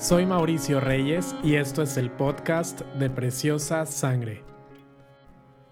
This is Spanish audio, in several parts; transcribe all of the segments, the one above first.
Soy Mauricio Reyes y esto es el podcast de Preciosa Sangre.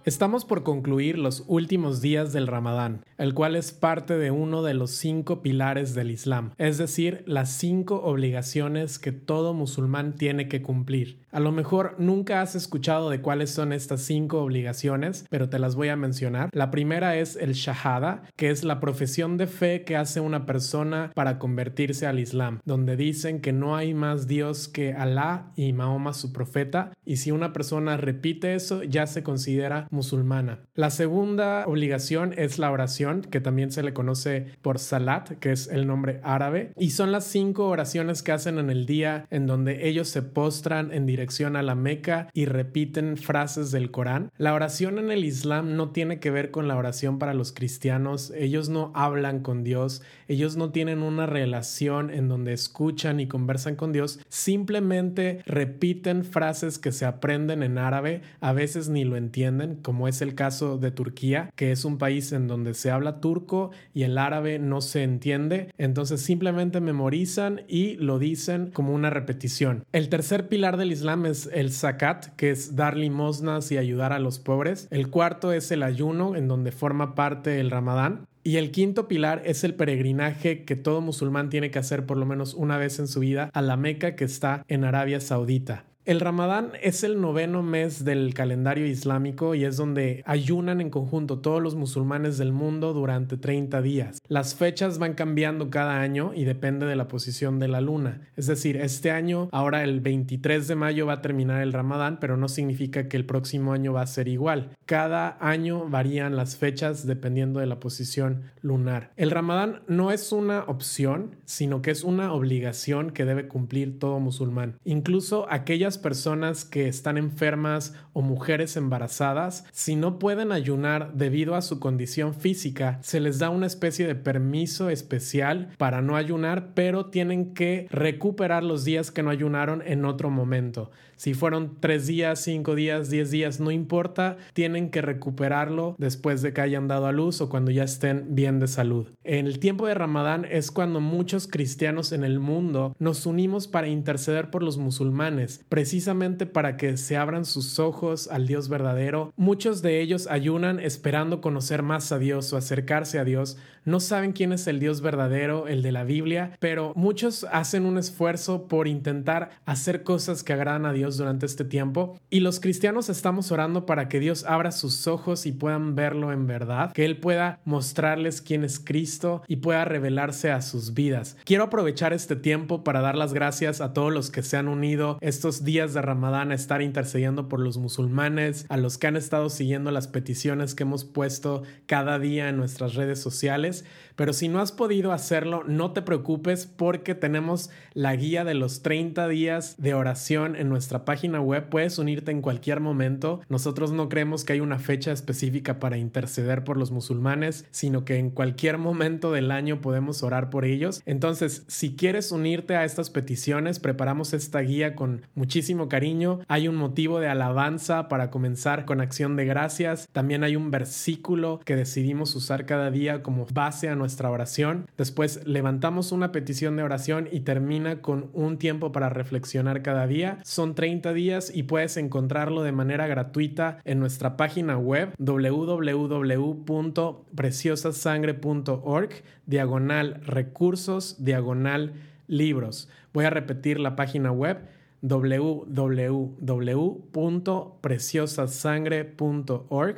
Estamos por concluir los últimos días del Ramadán, el cual es parte de uno de los cinco pilares del Islam, es decir, las cinco obligaciones que todo musulmán tiene que cumplir. A lo mejor nunca has escuchado de cuáles son estas cinco obligaciones, pero te las voy a mencionar. La primera es el Shahada, que es la profesión de fe que hace una persona para convertirse al Islam, donde dicen que no hay más Dios que Alá y Mahoma su profeta, y si una persona repite eso ya se considera musulmana. La segunda obligación es la oración, que también se le conoce por Salat, que es el nombre árabe, y son las cinco oraciones que hacen en el día en donde ellos se postran en dirección a la Meca y repiten frases del Corán. La oración en el Islam no tiene que ver con la oración para los cristianos, ellos no hablan con Dios, ellos no tienen una relación en donde escuchan y conversan con Dios, simplemente repiten frases que se aprenden en árabe, a veces ni lo entienden, como es el caso de Turquía, que es un país en donde se habla turco y el árabe no se entiende, entonces simplemente memorizan y lo dicen como una repetición. El tercer pilar del Islam es el zakat, que es dar limosnas y ayudar a los pobres. El cuarto es el ayuno, en donde forma parte el ramadán. Y el quinto pilar es el peregrinaje que todo musulmán tiene que hacer por lo menos una vez en su vida a la Meca que está en Arabia Saudita. El Ramadán es el noveno mes del calendario islámico y es donde ayunan en conjunto todos los musulmanes del mundo durante 30 días. Las fechas van cambiando cada año y depende de la posición de la luna. Es decir, este año, ahora el 23 de mayo va a terminar el Ramadán, pero no significa que el próximo año va a ser igual. Cada año varían las fechas dependiendo de la posición lunar. El Ramadán no es una opción, sino que es una obligación que debe cumplir todo musulmán. Incluso aquellas personas que están enfermas o mujeres embarazadas, si no pueden ayunar debido a su condición física, se les da una especie de permiso especial para no ayunar, pero tienen que recuperar los días que no ayunaron en otro momento. Si fueron tres días, cinco días, diez días, no importa, tienen que recuperarlo después de que hayan dado a luz o cuando ya estén bien de salud. En el tiempo de Ramadán es cuando muchos cristianos en el mundo nos unimos para interceder por los musulmanes, precisamente para que se abran sus ojos al Dios verdadero. Muchos de ellos ayunan esperando conocer más a Dios o acercarse a Dios. No saben quién es el Dios verdadero, el de la Biblia, pero muchos hacen un esfuerzo por intentar hacer cosas que agradan a Dios durante este tiempo y los cristianos estamos orando para que Dios abra sus ojos y puedan verlo en verdad, que Él pueda mostrarles quién es Cristo y pueda revelarse a sus vidas. Quiero aprovechar este tiempo para dar las gracias a todos los que se han unido estos días de Ramadán a estar intercediendo por los musulmanes, a los que han estado siguiendo las peticiones que hemos puesto cada día en nuestras redes sociales. Pero si no has podido hacerlo, no te preocupes porque tenemos la guía de los 30 días de oración en nuestra página web. Puedes unirte en cualquier momento. Nosotros no creemos que hay una fecha específica para interceder por los musulmanes, sino que en cualquier momento del año podemos orar por ellos. Entonces, si quieres unirte a estas peticiones, preparamos esta guía con muchísimo cariño. Hay un motivo de alabanza para comenzar con acción de gracias. También hay un versículo que decidimos usar cada día como base a nuestra oración. Después levantamos una petición de oración y termina con un tiempo para reflexionar cada día. Son 30 días y puedes encontrarlo de manera gratuita en nuestra página web www.preciosasangre.org diagonal recursos diagonal libros. Voy a repetir la página web www.preciosasangre.org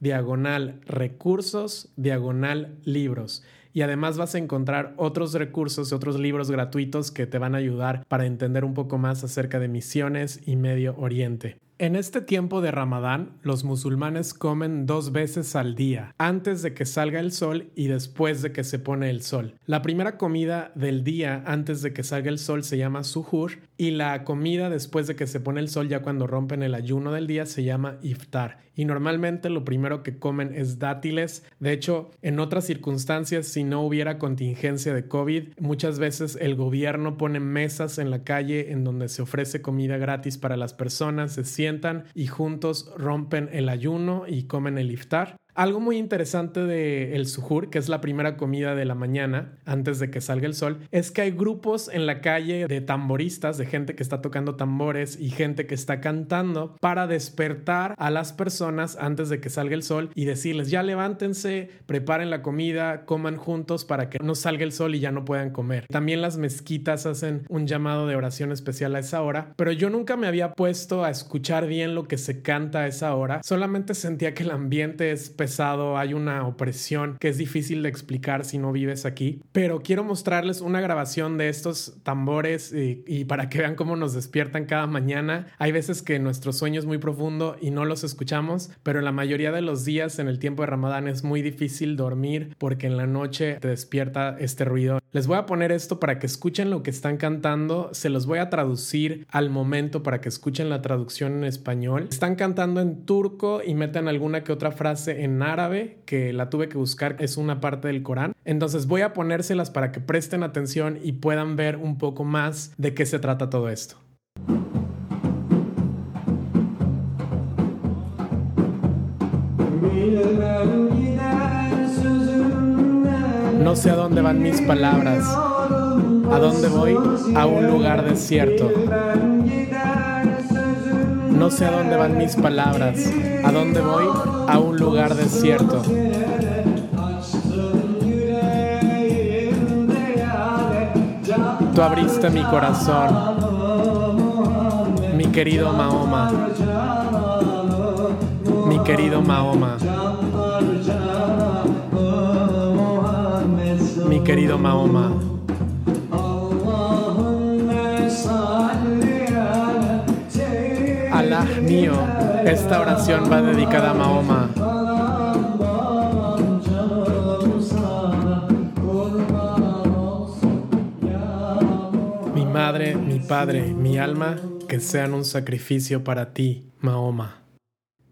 diagonal recursos diagonal libros y además vas a encontrar otros recursos otros libros gratuitos que te van a ayudar para entender un poco más acerca de misiones y Medio Oriente. En este tiempo de Ramadán, los musulmanes comen dos veces al día, antes de que salga el sol y después de que se pone el sol. La primera comida del día antes de que salga el sol se llama suhur y la comida después de que se pone el sol ya cuando rompen el ayuno del día se llama iftar. Y normalmente lo primero que comen es dátiles. De hecho, en otras circunstancias, si no hubiera contingencia de COVID, muchas veces el gobierno pone mesas en la calle en donde se ofrece comida gratis para las personas, se y juntos rompen el ayuno y comen el iftar. Algo muy interesante de el suhur, que es la primera comida de la mañana antes de que salga el sol, es que hay grupos en la calle de tamboristas, de gente que está tocando tambores y gente que está cantando para despertar a las personas antes de que salga el sol y decirles ya levántense, preparen la comida, coman juntos para que no salga el sol y ya no puedan comer. También las mezquitas hacen un llamado de oración especial a esa hora, pero yo nunca me había puesto a escuchar bien lo que se canta a esa hora, solamente sentía que el ambiente es pesado, hay una opresión que es difícil de explicar si no vives aquí, pero quiero mostrarles una grabación de estos tambores y, para que vean cómo nos despiertan cada mañana. Hay veces que nuestro sueño es muy profundo y no los escuchamos, pero la mayoría de los días en el tiempo de Ramadán es muy difícil dormir porque en la noche te despierta este ruido. Les voy a poner esto para que escuchen lo que están cantando, se los voy a traducir al momento para que escuchen la traducción en español. Están cantando en turco y meten alguna que otra frase en árabe, que la tuve que buscar, es una parte del Corán. Entonces voy a ponérselas para que presten atención y puedan ver un poco más de qué se trata todo esto. No sé a dónde van mis palabras. ¿A dónde voy? A un lugar desierto. No sé a dónde van mis palabras. ¿A dónde voy? A un lugar desierto. Tú abriste mi corazón, mi querido Mahoma, mi querido Mahoma, mi querido Mahoma. Mío, esta oración va dedicada a Mahoma. Mi madre, mi padre, mi alma, que sean un sacrificio para ti, Mahoma.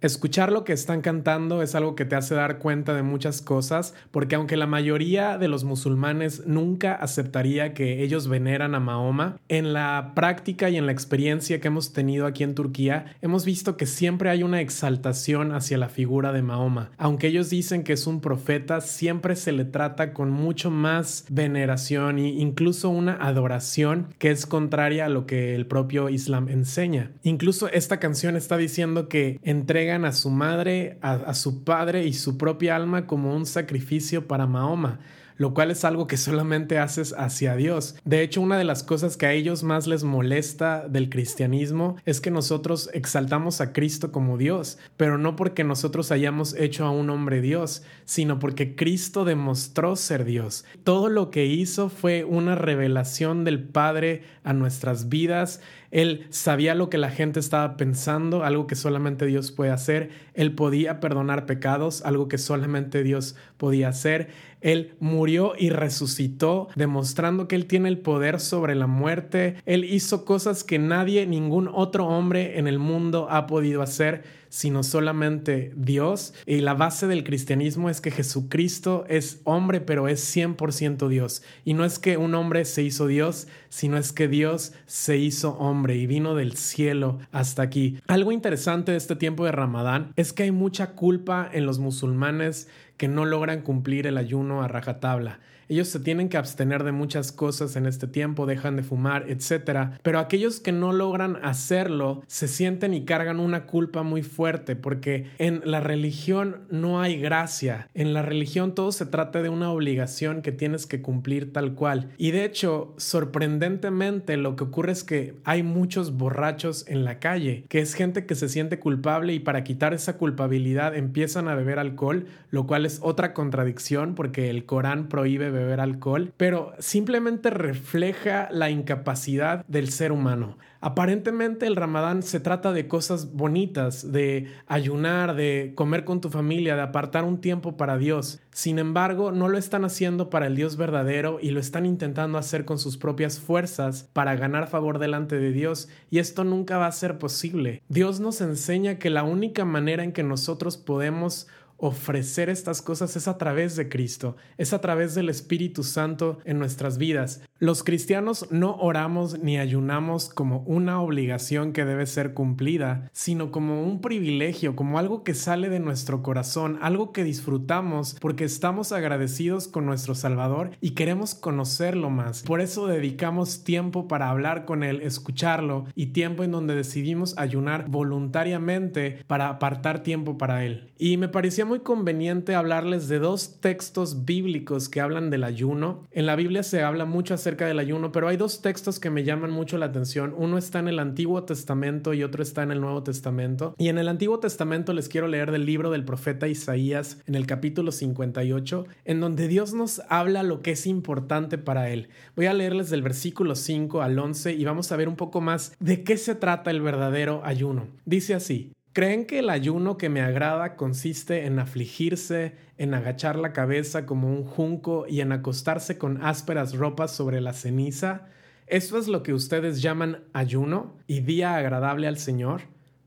Escuchar lo que están cantando es algo que te hace dar cuenta de muchas cosas, porque aunque la mayoría de los musulmanes nunca aceptaría que ellos veneran a Mahoma, en la práctica y en la experiencia que hemos tenido aquí en Turquía, hemos visto que siempre hay una exaltación hacia la figura de Mahoma. Aunque ellos dicen que es un profeta, siempre se le trata con mucho más veneración e incluso una adoración que es contraria a lo que el propio Islam enseña. Incluso esta canción está diciendo que entrega a su madre, a, su padre y su propia alma como un sacrificio para Mahoma lo cual es algo que solamente haces hacia Dios. De hecho, una de las cosas que a ellos más les molesta del cristianismo es que nosotros exaltamos a Cristo como Dios, pero no porque nosotros hayamos hecho a un hombre Dios, sino porque Cristo demostró ser Dios. Todo lo que hizo fue una revelación del Padre a nuestras vidas él sabía lo que la gente estaba pensando, algo que solamente Dios puede hacer. Él podía perdonar pecados, algo que solamente Dios podía hacer. Él murió y resucitó, demostrando que Él tiene el poder sobre la muerte. Él hizo cosas que nadie, ningún otro hombre en el mundo ha podido hacer sino solamente Dios. Y la base del cristianismo es que Jesucristo es hombre, pero es 100% Dios. Y no es que un hombre se hizo Dios, sino es que Dios se hizo hombre y vino del cielo hasta aquí. Algo interesante de este tiempo de Ramadán es que hay mucha culpa en los musulmanes que no logran cumplir el ayuno a rajatabla. Ellos se tienen que abstener de muchas cosas en este tiempo, dejan de fumar, etc. Pero aquellos que no logran hacerlo se sienten y cargan una culpa muy fuerte porque en la religión no hay gracia. En la religión todo se trata de una obligación que tienes que cumplir tal cual. Y de hecho, sorprendentemente lo que ocurre es que hay muchos borrachos en la calle, que es gente que se siente culpable y para quitar esa culpabilidad empiezan a beber alcohol, lo cual es otra contradicción porque el Corán prohíbe beber alcohol, pero simplemente refleja la incapacidad del ser humano. Aparentemente el ramadán se trata de cosas bonitas, de ayunar, de comer con tu familia, de apartar un tiempo para Dios. Sin embargo, no lo están haciendo para el Dios verdadero y lo están intentando hacer con sus propias fuerzas para ganar favor delante de Dios y esto nunca va a ser posible. Dios nos enseña que la única manera en que nosotros podemos ofrecer estas cosas es a través de Cristo, es a través del Espíritu Santo en nuestras vidas. Los cristianos no oramos ni ayunamos como una obligación que debe ser cumplida, sino como un privilegio, como algo que sale de nuestro corazón, algo que disfrutamos porque estamos agradecidos con nuestro Salvador y queremos conocerlo más. Por eso dedicamos tiempo para hablar con Él, escucharlo y tiempo en donde decidimos ayunar voluntariamente para apartar tiempo para Él. Y me parecía muy conveniente hablarles de dos textos bíblicos que hablan del ayuno. En la Biblia se habla mucho acerca acerca del ayuno, pero hay dos textos que me llaman mucho la atención. Uno está en el Antiguo Testamento y otro está en el Nuevo Testamento. Y en el Antiguo Testamento les quiero leer del libro del profeta Isaías en el capítulo 58, en donde Dios nos habla lo que es importante para él. Voy a leerles del versículo 5 al 11 y vamos a ver un poco más de qué se trata el verdadero ayuno. Dice así, ¿Creen que el ayuno que me agrada consiste en afligirse, en agachar la cabeza como un junco y en acostarse con ásperas ropas sobre la ceniza? ¿Eso es lo que ustedes llaman ayuno y día agradable al Señor?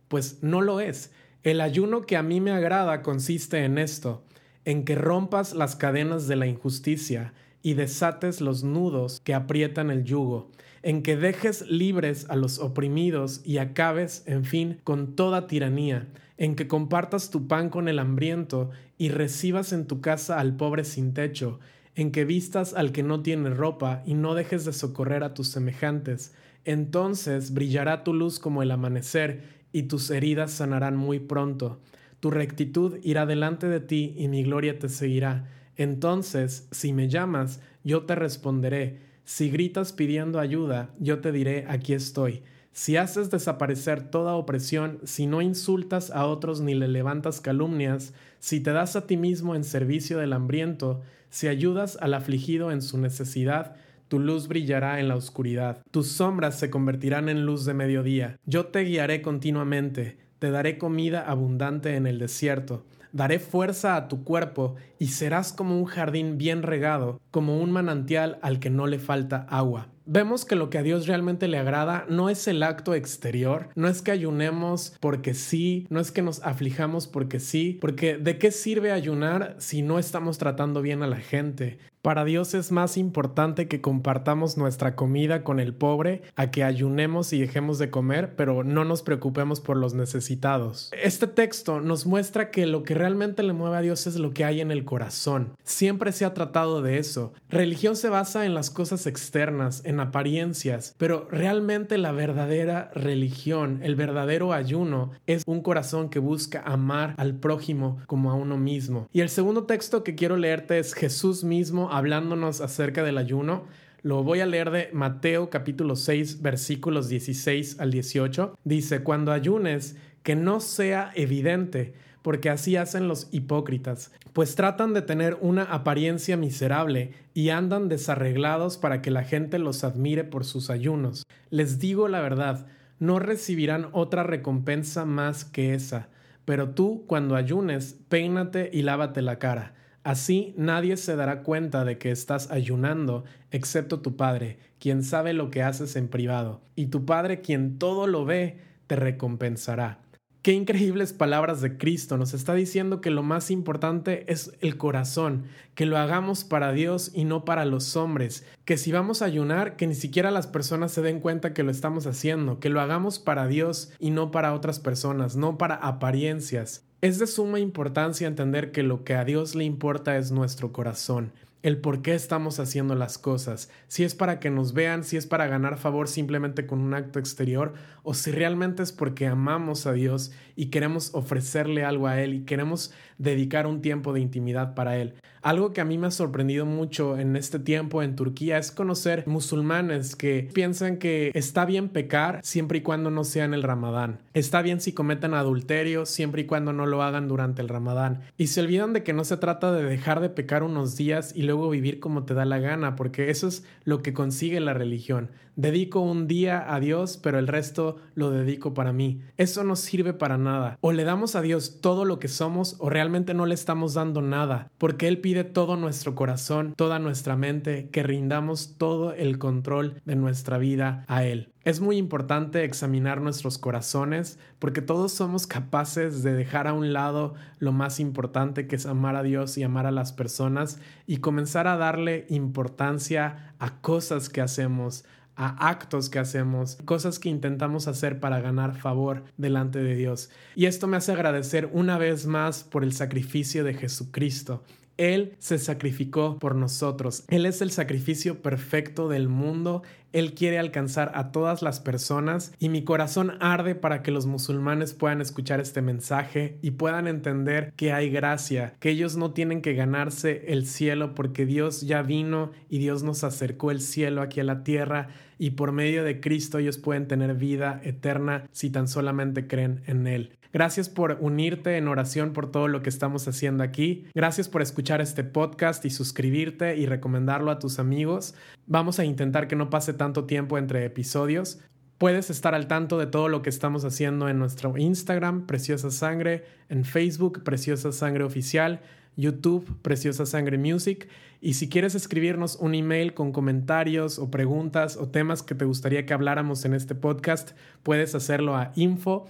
Pues no lo es. El ayuno que a mí me agrada consiste en esto, en que rompas las cadenas de la injusticia y desates los nudos que aprietan el yugo en que dejes libres a los oprimidos y acabes, en fin, con toda tiranía, en que compartas tu pan con el hambriento y recibas en tu casa al pobre sin techo, en que vistas al que no tiene ropa y no dejes de socorrer a tus semejantes. Entonces brillará tu luz como el amanecer y tus heridas sanarán muy pronto. Tu rectitud irá delante de ti y mi gloria te seguirá. Entonces, si me llamas, yo te responderé si gritas pidiendo ayuda, yo te diré, aquí estoy. Si haces desaparecer toda opresión, si no insultas a otros ni le levantas calumnias, si te das a ti mismo en servicio del hambriento, si ayudas al afligido en su necesidad, tu luz brillará en la oscuridad, tus sombras se convertirán en luz de mediodía. Yo te guiaré continuamente, te daré comida abundante en el desierto Daré fuerza a tu cuerpo y serás como un jardín bien regado, como un manantial al que no le falta agua. Vemos que lo que a Dios realmente le agrada no es el acto exterior, no es que ayunemos porque sí, no es que nos aflijamos porque sí, porque ¿de qué sirve ayunar si no estamos tratando bien a la gente? Para Dios es más importante que compartamos nuestra comida con el pobre a que ayunemos y dejemos de comer, pero no nos preocupemos por los necesitados. Este texto nos muestra que lo que realmente le mueve a Dios es lo que hay en el corazón. Siempre se ha tratado de eso. Religión se basa en las cosas externas, en apariencias, pero realmente la verdadera religión, el verdadero ayuno, es un corazón que busca amar al prójimo como a uno mismo. Y el segundo texto que quiero leerte es Jesús mismo hablándonos acerca del ayuno. Lo voy a leer de Mateo capítulo 6 versículos 16 al 18. Dice, cuando ayunes, que no sea evidente, porque así hacen los hipócritas, pues tratan de tener una apariencia miserable y andan desarreglados para que la gente los admire por sus ayunos. Les digo la verdad, no recibirán otra recompensa más que esa. Pero tú, cuando ayunes, peínate y lávate la cara Así nadie se dará cuenta de que estás ayunando, excepto tu Padre, quien sabe lo que haces en privado, y tu Padre, quien todo lo ve, te recompensará. Qué increíbles palabras de Cristo. Nos está diciendo que lo más importante es el corazón, que lo hagamos para Dios y no para los hombres, que si vamos a ayunar, que ni siquiera las personas se den cuenta que lo estamos haciendo, que lo hagamos para Dios y no para otras personas, no para apariencias. Es de suma importancia entender que lo que a Dios le importa es nuestro corazón el por qué estamos haciendo las cosas, si es para que nos vean, si es para ganar favor simplemente con un acto exterior, o si realmente es porque amamos a Dios y queremos ofrecerle algo a Él y queremos dedicar un tiempo de intimidad para Él. Algo que a mí me ha sorprendido mucho en este tiempo en Turquía es conocer musulmanes que piensan que está bien pecar siempre y cuando no sea en el ramadán. Está bien si cometen adulterio siempre y cuando no lo hagan durante el ramadán. Y se olvidan de que no se trata de dejar de pecar unos días y luego vivir como te da la gana, porque eso es lo que consigue la religión. Dedico un día a Dios, pero el resto lo dedico para mí. Eso no sirve para nada. O le damos a Dios todo lo que somos o realmente no le estamos dando nada, porque Él pide todo nuestro corazón, toda nuestra mente, que rindamos todo el control de nuestra vida a Él. Es muy importante examinar nuestros corazones porque todos somos capaces de dejar a un lado lo más importante que es amar a Dios y amar a las personas y comenzar a darle importancia a cosas que hacemos, a actos que hacemos, cosas que intentamos hacer para ganar favor delante de Dios. Y esto me hace agradecer una vez más por el sacrificio de Jesucristo. Él se sacrificó por nosotros. Él es el sacrificio perfecto del mundo. Él quiere alcanzar a todas las personas y mi corazón arde para que los musulmanes puedan escuchar este mensaje y puedan entender que hay gracia, que ellos no tienen que ganarse el cielo porque Dios ya vino y Dios nos acercó el cielo aquí a la tierra y por medio de Cristo ellos pueden tener vida eterna si tan solamente creen en Él. Gracias por unirte en oración por todo lo que estamos haciendo aquí. Gracias por escuchar este podcast y suscribirte y recomendarlo a tus amigos. Vamos a intentar que no pase tanto tiempo entre episodios. Puedes estar al tanto de todo lo que estamos haciendo en nuestro Instagram, Preciosa Sangre, en Facebook, Preciosa Sangre Oficial YouTube, Preciosa Sangre Music. Y si quieres escribirnos un email con comentarios o preguntas o temas que te gustaría que habláramos en este podcast, puedes hacerlo a info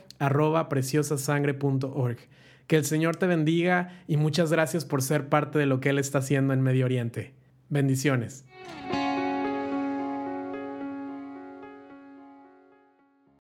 preciosasangre.org. Que el Señor te bendiga y muchas gracias por ser parte de lo que Él está haciendo en Medio Oriente. Bendiciones.